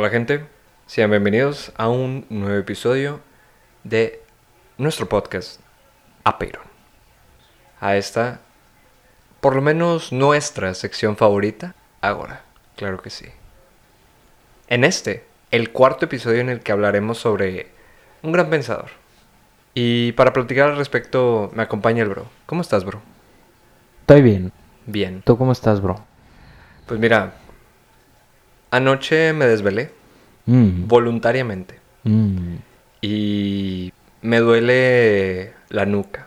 Hola gente, sean bienvenidos a un nuevo episodio de nuestro podcast Aperon. A esta, por lo menos nuestra sección favorita, ahora, claro que sí. En este, el cuarto episodio en el que hablaremos sobre un gran pensador. Y para platicar al respecto me acompaña el bro. ¿Cómo estás, bro? Estoy bien. Bien. ¿Tú cómo estás, bro? Pues mira, anoche me desvelé Mm, voluntariamente mm, y me duele la nuca.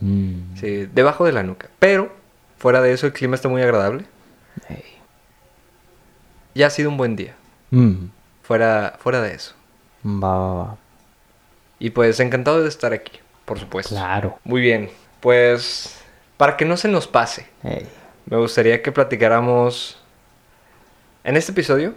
mm. Sí, debajo de la nuca. Pero fuera de eso el clima está muy agradable. Ey. Ya ha sido un buen día. Fuera, fuera de eso. Va, va, va. Y pues encantado de estar aquí, por supuesto. Claro. Muy bien. Pues para que no se nos pase, me gustaría que platicáramos... En este episodio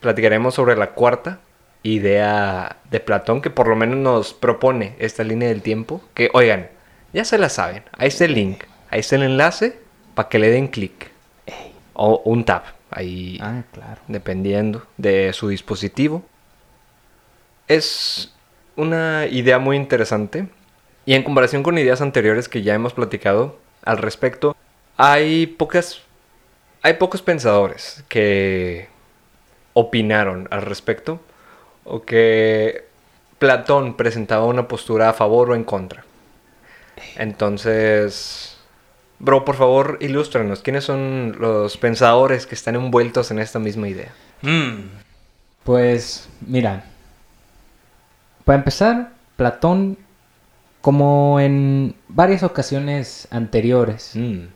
platicaremos sobre la cuarta idea de Platón que por lo menos nos propone esta línea del tiempo. Que, oigan, ya se la saben. Ahí está el link. Ahí está el enlace para que le den clic. O un tap. Ahí Ah, claro. dependiendo de su dispositivo. Es una idea muy interesante y en comparación con ideas anteriores que ya hemos platicado al respecto, hay pocas hay pocos pensadores que opinaron al respecto o que Platón presentaba una postura a favor o en contra. Entonces, bro, por favor, ilústranos, ¿quiénes son los pensadores que están envueltos en esta misma idea? Pues, mira. Para empezar, Platón, como en varias ocasiones anteriores, Mm,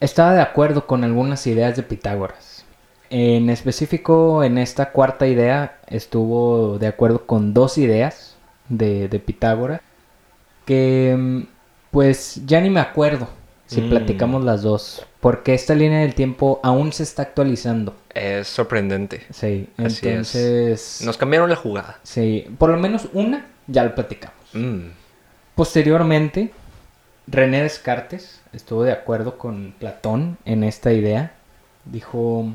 estaba de acuerdo con algunas ideas de Pitágoras. En específico, en esta cuarta idea, estuvo de acuerdo con dos ideas de, de Pitágoras, que mm, pues ya ni me acuerdo si Mm. platicamos las dos, porque esta línea del tiempo aún se está actualizando. Es sorprendente. Sí, Así es. entonces... Nos cambiaron la jugada. Sí, por lo menos una ya lo platicamos. Mm, Posteriormente, René Descartes estuvo de acuerdo con Platón en esta idea. Dijo,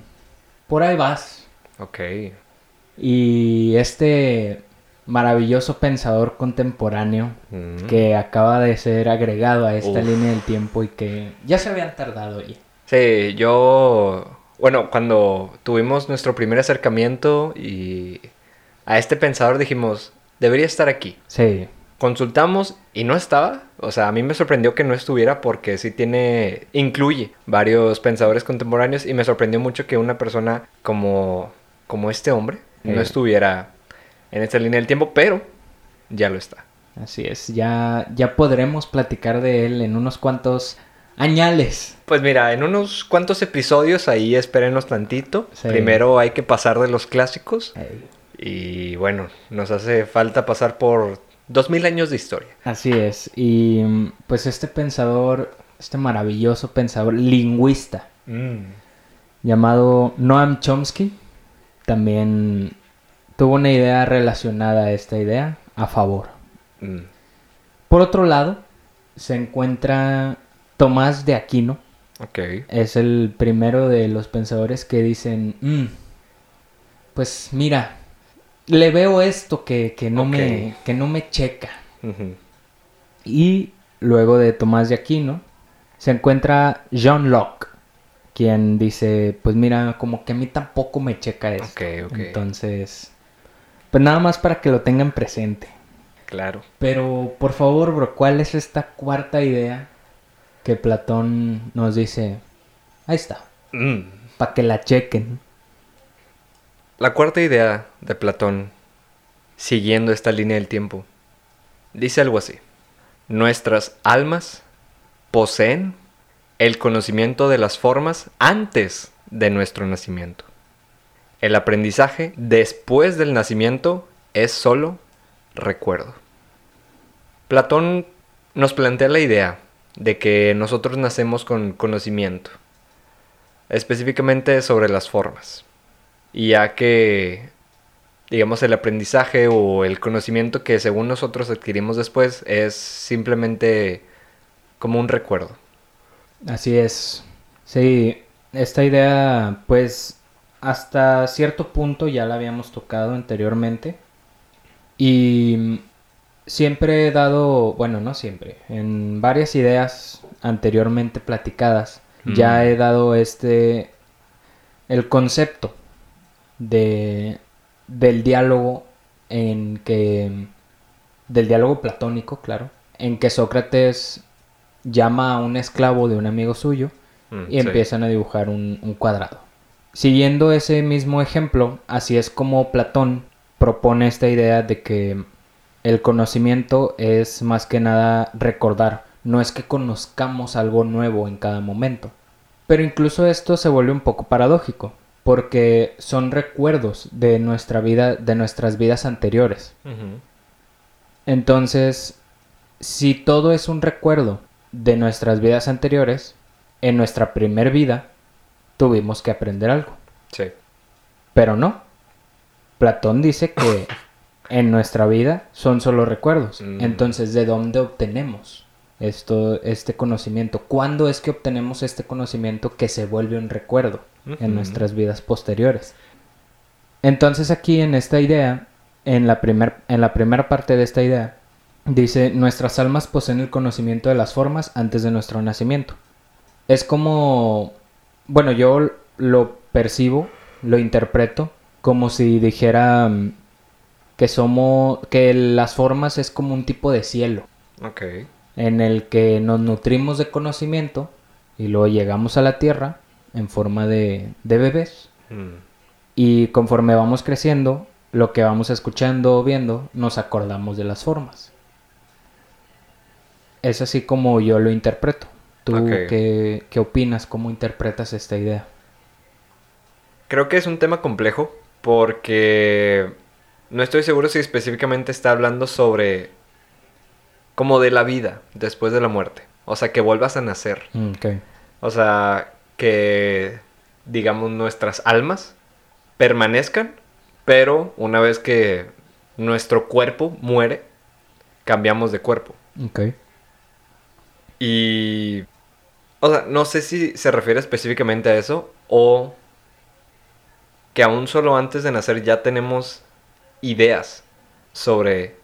por ahí vas. ok. Y este maravilloso pensador contemporáneo Mm. que acaba de ser agregado a esta Uf. línea del tiempo y que ya se habían tardado ya. Sí, yo... Bueno, cuando tuvimos nuestro primer acercamiento y a este pensador dijimos, debería estar aquí. Sí, Consultamos y no estaba. O sea, a mí me sorprendió que no estuviera porque sí tiene, incluye varios pensadores contemporáneos y me sorprendió mucho que una persona como, como este hombre no Eh. estuviera en esta línea del tiempo, pero ya lo está. así es. Ya, ya podremos platicar de él en unos cuantos añales. Pues mira, en unos cuantos episodios ahí espérenos tantito. Sí. Primero hay que pasar de los clásicos Ey. y bueno, nos hace falta pasar por dos mil años de historia. Así es. Y mm, pues este pensador, este maravilloso pensador lingüista llamado Noam Chomsky, también tuvo una idea relacionada a esta idea a favor. Mm. Por otro lado, se encuentra Tomás de Aquino. Ok. Es el primero de los pensadores que dicen, "Mm, pues mira, le veo esto que, que no, me, que no me checa. Y luego de Tomás de Aquino se encuentra John Locke, quien dice, pues mira, como que a mí tampoco me checa esto. Entonces, pues nada más para que lo tengan presente. Claro. Pero por favor, bro, ¿cuál es esta cuarta idea que Platón nos dice? Ahí está, Mm. para que la chequen. La cuarta idea de Platón, siguiendo esta línea del tiempo, dice algo así. Nuestras almas poseen el conocimiento de las formas antes de nuestro nacimiento. El aprendizaje después del nacimiento es solo recuerdo. Platón nos plantea la idea de que nosotros nacemos con conocimiento, específicamente sobre las formas, y ya que, digamos, el aprendizaje o el conocimiento que según nosotros adquirimos después es simplemente como un recuerdo. Así es. Sí, esta idea, pues, hasta cierto punto ya la habíamos tocado anteriormente. Y siempre he dado, bueno, no siempre, en varias ideas anteriormente platicadas, ya Mm. he dado este, el concepto de, del diálogo en que, del diálogo platónico, claro, en que Sócrates llama a un esclavo de un amigo suyo Mm, y sí. empiezan a dibujar un, un cuadrado. Siguiendo ese mismo ejemplo, así es como Platón propone esta idea de que el conocimiento es más que nada recordar, no es que conozcamos algo nuevo en cada momento. Pero incluso esto se vuelve un poco paradójico, porque son recuerdos de nuestra vida, de nuestras vidas anteriores. Entonces, si todo es un recuerdo de nuestras vidas anteriores, en nuestra primer vida tuvimos que aprender algo. Sí. Pero no. Platón dice que en nuestra vida son solo recuerdos. Mm. Entonces, ¿de dónde obtenemos esto, este conocimiento? ¿Cuándo es que obtenemos este conocimiento que se vuelve un recuerdo En nuestras vidas posteriores? Entonces aquí en esta idea, en la, primer, en la primera parte de esta idea, dice, nuestras almas poseen el conocimiento de las formas antes de nuestro nacimiento. Es como, bueno, yo lo percibo, lo interpreto como si dijera mm, que somos, que las formas es como un tipo de cielo Ok. en el que nos nutrimos de conocimiento y luego llegamos a la tierra en forma de, de bebés Mm. y conforme vamos creciendo, lo que vamos escuchando o viendo, nos acordamos de las formas. Es así como yo lo interpreto. ¿Tú qué, qué opinas? ¿Cómo interpretas esta idea? Creo que es un tema complejo porque no estoy seguro si específicamente está hablando sobre como de la vida después de la muerte. O sea, que vuelvas a nacer. Mm, ok. O sea, que digamos nuestras almas permanezcan, pero una vez que nuestro cuerpo muere, cambiamos de cuerpo. Ok. Y... O sea, no sé si se refiere específicamente a eso o que aún solo antes de nacer ya tenemos ideas sobre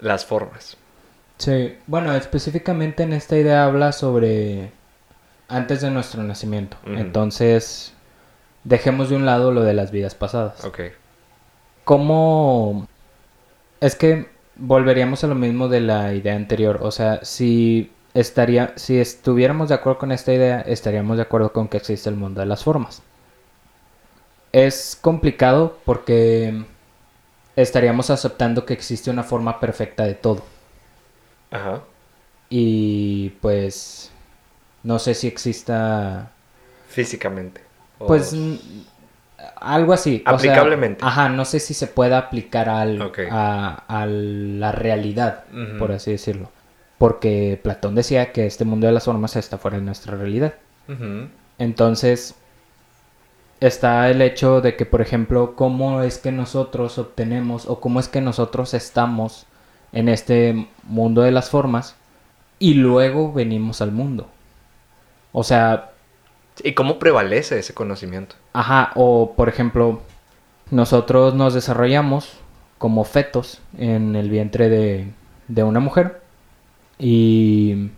las formas. Sí, bueno, específicamente en esta idea habla sobre antes de nuestro nacimiento. Entonces, dejemos de un lado lo de las vidas pasadas. Ok. ¿Cómo? Es que volveríamos a lo mismo de la idea anterior. O sea, si estaría, si estuviéramos de acuerdo con esta idea, estaríamos de acuerdo con que existe el mundo de las formas. Es complicado porque estaríamos aceptando que existe una forma perfecta de todo. Ajá. Y pues no sé si exista Físicamente. O- pues algo así. o sea, Aplicablemente. ajá, no sé si se puede aplicar al, a, a la realidad, por así decirlo. Porque Platón decía que este mundo de las formas está fuera de nuestra realidad. Entonces, está el hecho de que, por ejemplo, cómo es que nosotros obtenemos o cómo es que nosotros estamos en este mundo de las formas y luego venimos al mundo. O sea, ¿Y cómo prevalece ese conocimiento? Ajá, o por ejemplo, nosotros nos desarrollamos como fetos en el vientre de, de una mujer y,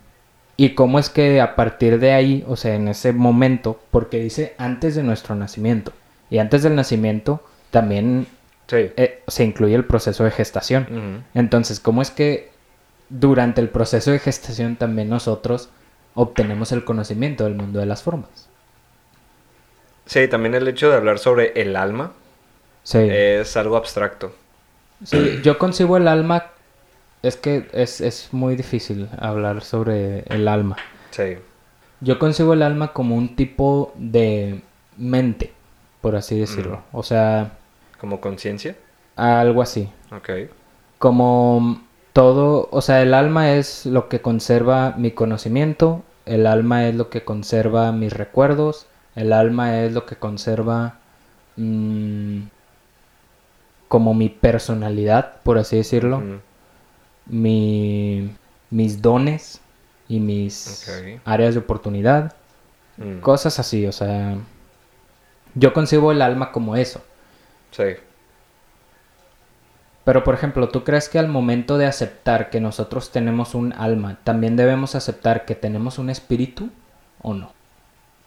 y cómo es que a partir de ahí, o sea, en ese momento, porque dice antes de nuestro nacimiento, y antes del nacimiento también Sí. eh, se incluye el proceso de gestación. Entonces, ¿cómo es que durante el proceso de gestación también nosotros obtenemos el conocimiento del mundo de las formas? Sí, también el hecho de hablar sobre el alma Sí. es algo abstracto. Sí, yo concibo el alma. Es que es, es muy difícil hablar sobre el alma. Sí. Yo concibo el alma como un tipo de mente, por así decirlo. Mm. O sea, Como conciencia. algo así. Ok. Como todo, o sea, el alma es lo que conserva mi conocimiento, el alma es lo que conserva mis recuerdos, el alma es lo que conserva mm, como mi personalidad, por así decirlo. Mi, mis dones y mis áreas de oportunidad, Mm. cosas así, o sea, Yo concibo el alma como eso. Sí. Pero por ejemplo, ¿tú crees que al momento de aceptar que nosotros tenemos un alma, también debemos aceptar que tenemos un espíritu o no?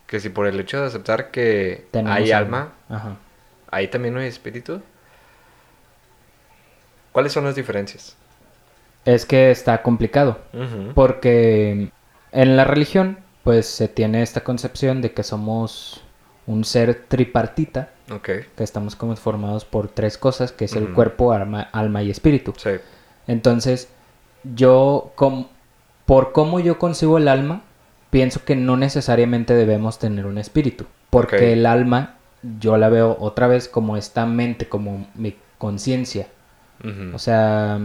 Que si por el hecho de aceptar que Tenemos hay alma, ahí también no hay espíritu. ¿Cuáles son las diferencias? Es que está complicado. Porque en la religión, pues se tiene esta concepción de que somos un ser tripartita, Ok, que estamos como formados por tres cosas, que es el cuerpo, alma, alma y espíritu. sí. Entonces, yo, com- por cómo yo concibo el alma, pienso que no necesariamente debemos tener un espíritu. Porque el alma, yo la veo otra vez como esta mente, como mi conciencia. O sea,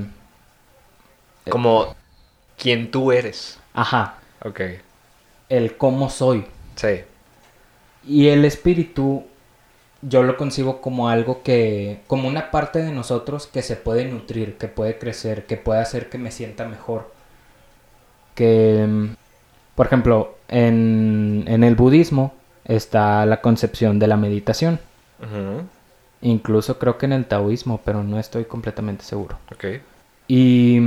Como quien tú eres. ajá, Ok, el cómo soy. sí. Y el espíritu, yo lo concibo como algo que, como una parte de nosotros que se puede nutrir, que puede crecer, que puede hacer que me sienta mejor. Que, por ejemplo, en, en el budismo está la concepción de la meditación. Incluso creo que en el taoísmo, pero no estoy completamente seguro. Ok, Y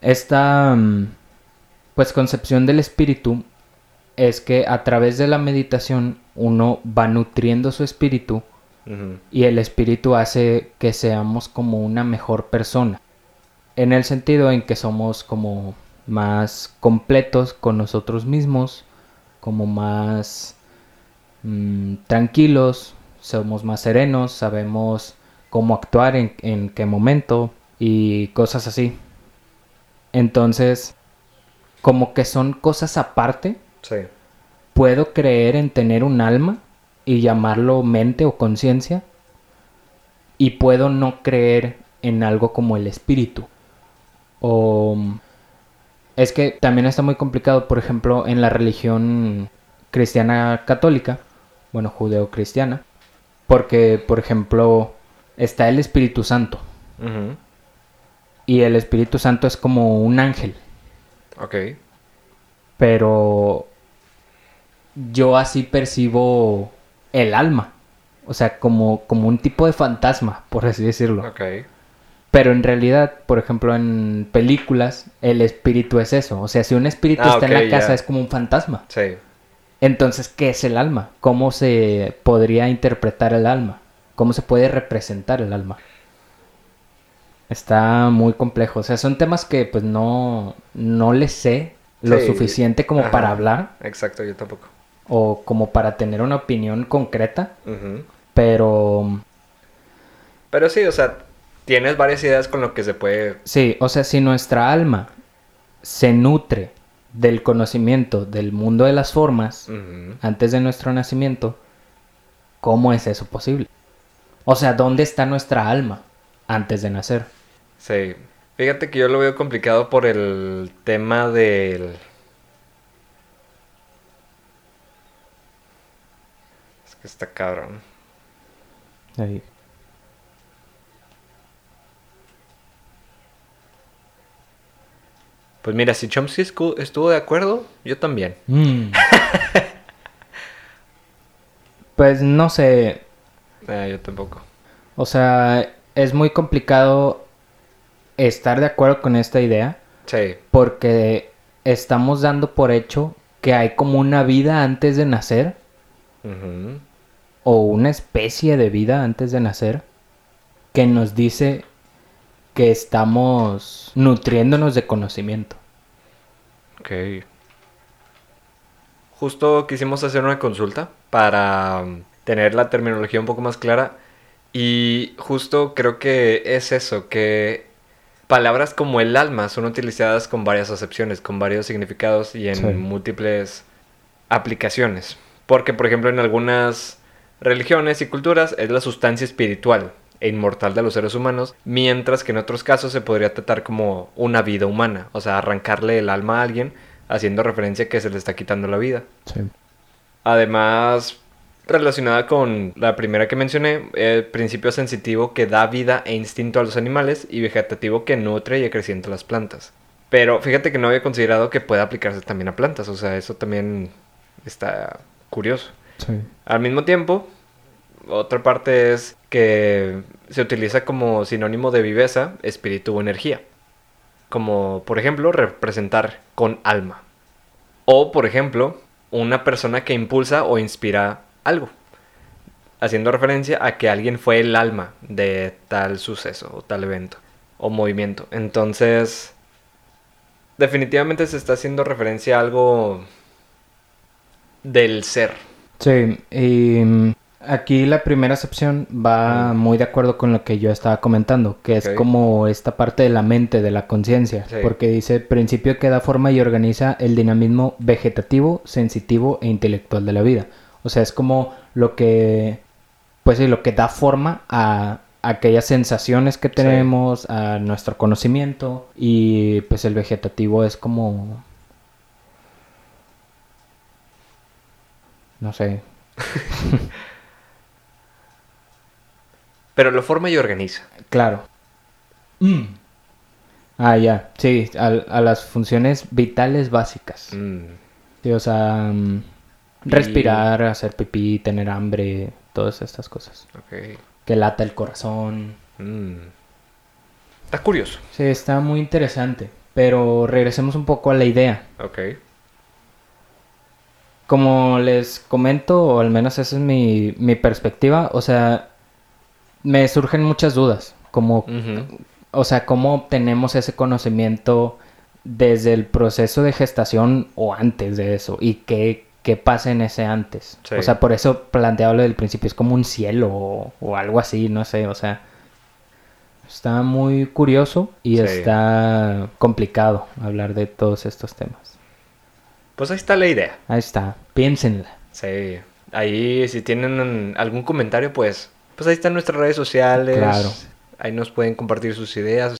esta mm, pues concepción del espíritu es que a través de la meditación uno va nutriendo su espíritu y el espíritu hace que seamos como una mejor persona. En el sentido en que somos como más completos con nosotros mismos, como más mm, tranquilos, somos más serenos, sabemos cómo actuar en, en qué momento y cosas así. Entonces, como que son cosas aparte, sí. puedo creer en tener un alma y llamarlo mente o conciencia y puedo no creer en algo como el espíritu o es que también está muy complicado por ejemplo en la religión cristiana católica bueno judeo-cristiana porque por ejemplo está el Espíritu Santo. Y el Espíritu Santo es como un ángel. Ok, pero yo así percibo el alma. O sea, como, como un tipo de fantasma, por así decirlo. ok. Pero en realidad, por ejemplo, en películas, el espíritu es eso. O sea, si un espíritu Ah, está en la casa, es como un fantasma. Sí. Entonces, ¿qué es el alma? ¿Cómo se podría interpretar el alma? ¿Cómo se puede representar el alma? Está muy complejo. O sea, son temas que pues no, no le sé lo Sí. suficiente como Ajá. para hablar Exacto, yo tampoco. O como para tener una opinión concreta, pero Pero sí, o sea, tienes varias ideas con lo que se puede... sí, o sea, si nuestra alma se nutre del conocimiento del mundo de las formas antes de nuestro nacimiento, ¿cómo es eso posible? O sea, ¿dónde está nuestra alma antes de nacer? Sí. Fíjate que yo lo veo complicado por el tema del... Es que está cabrón. Ahí. Pues mira, si Chomsky estuvo de acuerdo, yo también. Mm. pues no sé, Eh, yo tampoco. o sea, es muy complicado estar de acuerdo con esta idea. Sí. porque estamos dando por hecho que hay como una vida antes de nacer Ujú. O una especie de vida antes de nacer que nos dice que estamos nutriéndonos de conocimiento. Ok. Justo quisimos hacer una consulta para um, tener la terminología un poco más clara y justo creo que es eso, que palabras como el alma son utilizadas con varias acepciones, con varios significados y en Sí. múltiples aplicaciones. Porque, por ejemplo, en algunas religiones y culturas es la sustancia espiritual e inmortal de los seres humanos, mientras que en otros casos se podría tratar como una vida humana, o sea, arrancarle el alma a alguien haciendo referencia a que se le está quitando la vida. Además, relacionada con la primera que mencioné, el principio sensitivo que da vida e instinto a los animales y vegetativo que nutre y acrecienta las plantas. Pero fíjate que no había considerado que pueda aplicarse también a plantas, o sea, eso también está curioso. Sí. Al mismo tiempo, Otra parte es que se utiliza como sinónimo de viveza, espíritu o energía. Como, por ejemplo, representar con alma. O, por ejemplo, una persona que impulsa o inspira algo. Haciendo referencia a que alguien fue el alma de tal suceso o tal evento o movimiento. Entonces, definitivamente se está haciendo referencia a algo del ser. Sí, y mm, aquí la primera acepción va Mm. muy de acuerdo con lo que yo estaba comentando, que es como esta parte de la mente, de la conciencia, Sí. porque dice principio que da forma y organiza el dinamismo vegetativo, sensitivo e intelectual de la vida. O sea, es como lo que, pues sí, lo que da forma a aquellas sensaciones que tenemos, a nuestro conocimiento y pues el vegetativo es como no sé, Pero lo forma y organiza. Claro. Mm. Ah, ya. Sí, a, las funciones vitales básicas. Mm, Sí, o sea, mm, Y- respirar, hacer pipí, tener hambre, todas estas cosas. ok. Que lata el corazón. Mm. Está curioso. Sí, está muy interesante. Pero regresemos un poco a la idea. Ok. Como les comento, o al menos esa es mi, mi perspectiva, o sea, me surgen muchas dudas. Como. O sea, ¿cómo obtenemos ese conocimiento desde el proceso de gestación o antes de eso? ¿Y qué, qué pasa en ese antes? Sí. O sea, por eso planteaba lo del principio, es como un cielo o, o algo así, no sé, o sea, está muy curioso y Sí. está complicado hablar de todos estos temas. Pues ahí está la idea. Ahí está, piénsenla. Sí. Ahí, si tienen algún comentario, pues, pues ahí están nuestras redes sociales. Claro. Ahí nos pueden compartir sus ideas.